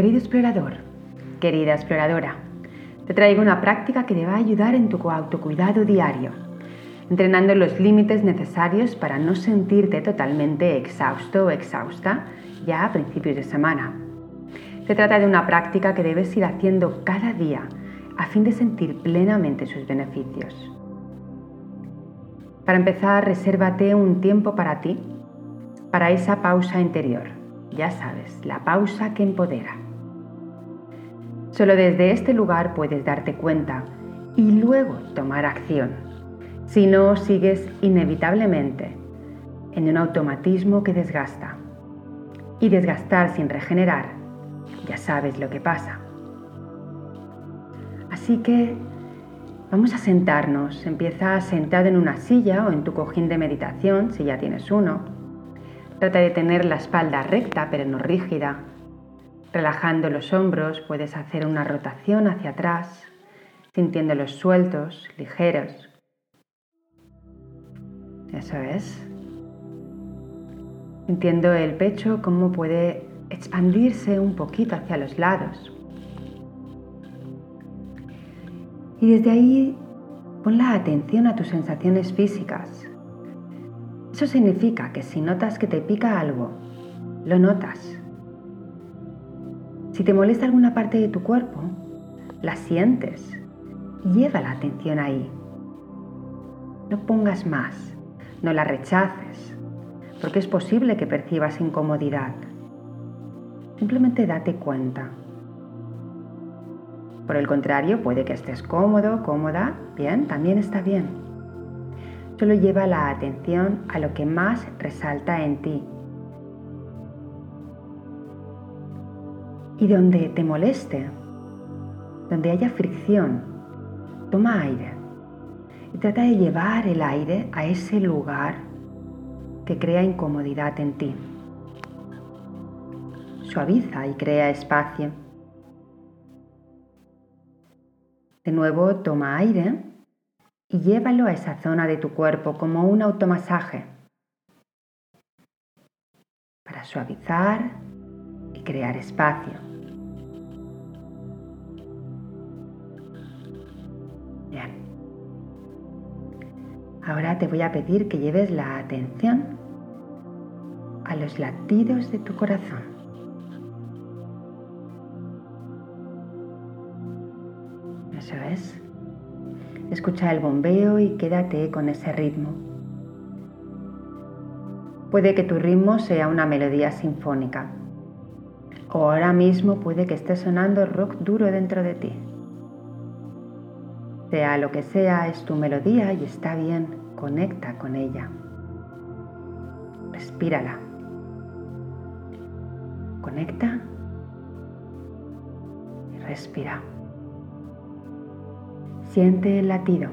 Querido explorador, querida exploradora, te traigo una práctica que te va a ayudar en tu autocuidado diario, entrenando los límites necesarios para no sentirte totalmente exhausto o exhausta ya a principios de semana. Se trata de una práctica que debes ir haciendo cada día a fin de sentir plenamente sus beneficios. Para empezar, resérvate un tiempo para ti, para esa pausa interior. Ya sabes, la pausa que empodera. Solo desde este lugar puedes darte cuenta y luego tomar acción. Si no, sigues inevitablemente en un automatismo que desgasta. Y desgastar sin regenerar, ya sabes lo que pasa. Así que vamos a sentarnos. Empieza sentado en una silla o en tu cojín de meditación, si ya tienes uno. Trata de tener la espalda recta pero no rígida Relajando los hombros puedes hacer una rotación hacia atrás, sintiéndolos sueltos, ligeros. Eso es. Sintiendo el pecho cómo puede expandirse un poquito hacia los lados. Y desde ahí pon la atención a tus sensaciones físicas. Eso significa que si notas que te pica algo, lo notas si te molesta alguna parte de tu cuerpo, la sientes. Lleva la atención ahí. No pongas más, no la rechaces, porque es posible que percibas incomodidad. Simplemente date cuenta. Por el contrario, puede que estés cómodo, cómoda, bien, también está bien. Solo lleva la atención a lo que más resalta en ti Y donde te moleste, donde haya fricción, toma aire y trata de llevar el aire a ese lugar que crea incomodidad en ti. Suaviza y crea espacio. De nuevo toma aire y llévalo a esa zona de tu cuerpo como un automasaje para suavizar y crear espacio. Ahora te voy a pedir que lleves la atención a los latidos de tu corazón. Eso es. Escucha el bombeo y quédate con ese ritmo. Puede que tu ritmo sea una melodía sinfónica o ahora mismo puede que esté sonando rock duro dentro de ti. Sea lo que sea, es tu melodía y está bien, conecta con ella. Respírala. Conecta y respira. Siente el latido.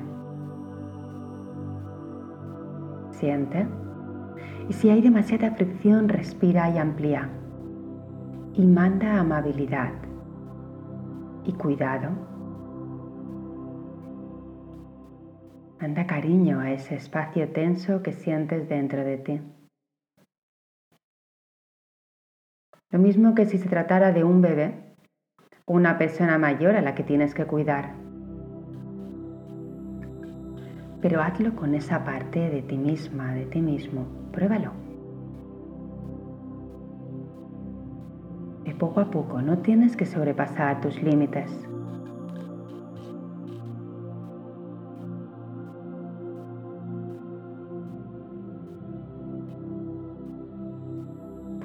Siente. Y si hay demasiada fricción, respira y amplía. Y manda amabilidad y cuidado Manda cariño a ese espacio tenso que sientes dentro de ti. Lo mismo que si se tratara de un bebé o una persona mayor a la que tienes que cuidar. Pero hazlo con esa parte de ti misma, de ti mismo. Pruébalo. De poco a poco, no tienes que sobrepasar tus límites.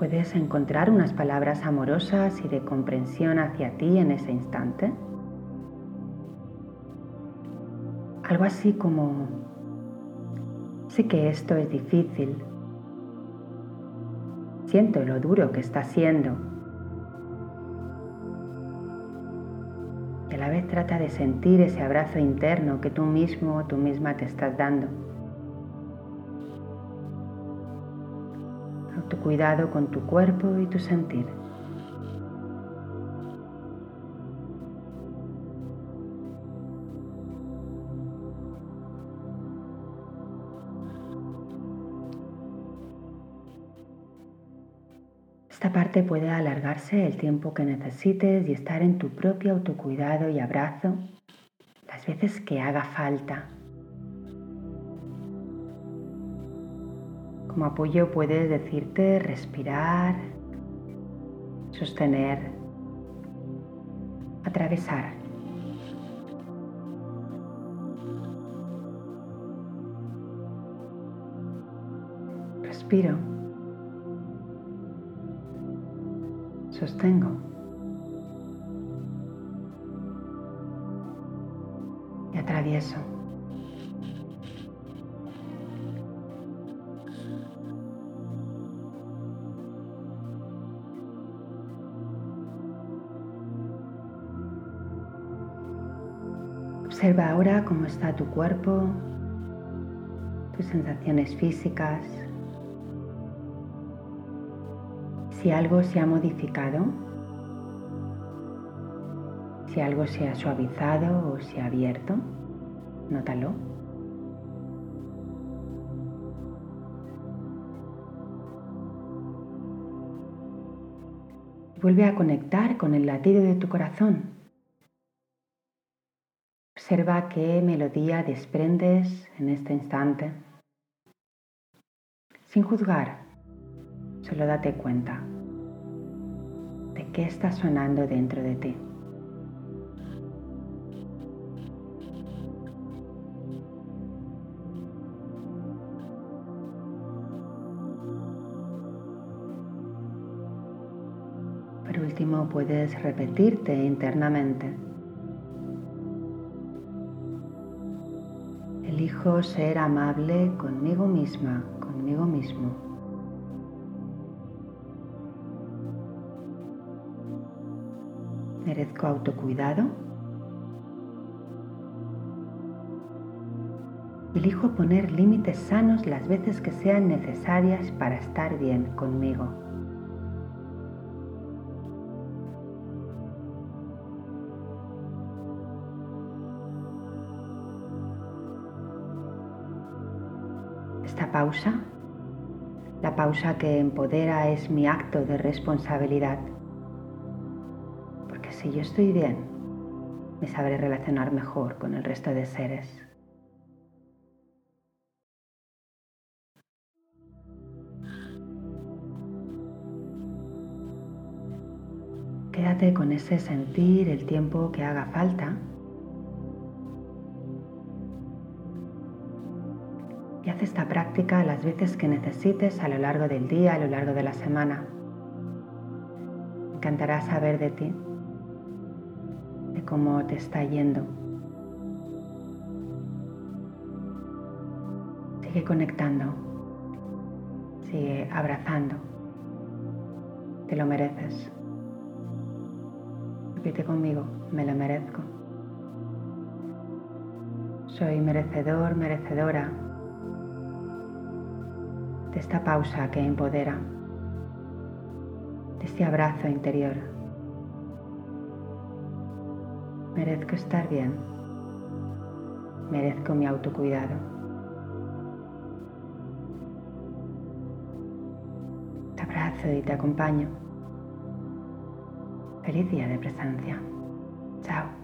¿Puedes encontrar unas palabras amorosas y de comprensión hacia ti en ese instante? Algo así como, sé que esto es difícil, siento lo duro que está siendo. Y a la vez trata de sentir ese abrazo interno que tú mismo o tú misma te estás dando. Tu cuidado con tu cuerpo y tu sentir. Esta parte puede alargarse el tiempo que necesites y estar en tu propio autocuidado y abrazo las veces que haga falta. Como apoyo puedes decirte respirar, sostener, atravesar. Respiro. Sostengo. Y atravieso. Observa ahora cómo está tu cuerpo, tus sensaciones físicas, si algo se ha modificado, si algo se ha suavizado o se ha abierto, nótalo. Vuelve a conectar con el latido de tu corazón. Observa qué melodía desprendes en este instante. Sin juzgar, solo date cuenta de qué está sonando dentro de ti. Por último, puedes repetirte internamente. Ser amable conmigo misma, conmigo mismo. merezco autocuidado. Elijo poner límites sanos las veces que sean necesarias para estar bien conmigo. Pausa, la pausa que empodera es mi acto de responsabilidad si yo estoy bien, me sabré relacionar mejor con el resto de seres. Quédate con ese sentir el tiempo que haga falta. Y haz esta práctica las veces que necesites a lo largo del día, a lo largo de la semana. Me encantará saber de ti de cómo te está yendo. Sigue conectando, sigue abrazando. Te lo mereces. Repite conmigo, me lo merezco. Soy merecedor, merecedora de esta pausa que empodera, de este abrazo interior. Merezco estar bien. Merezco mi autocuidado. Te abrazo y te acompaño. Feliz día de presencia. Chao.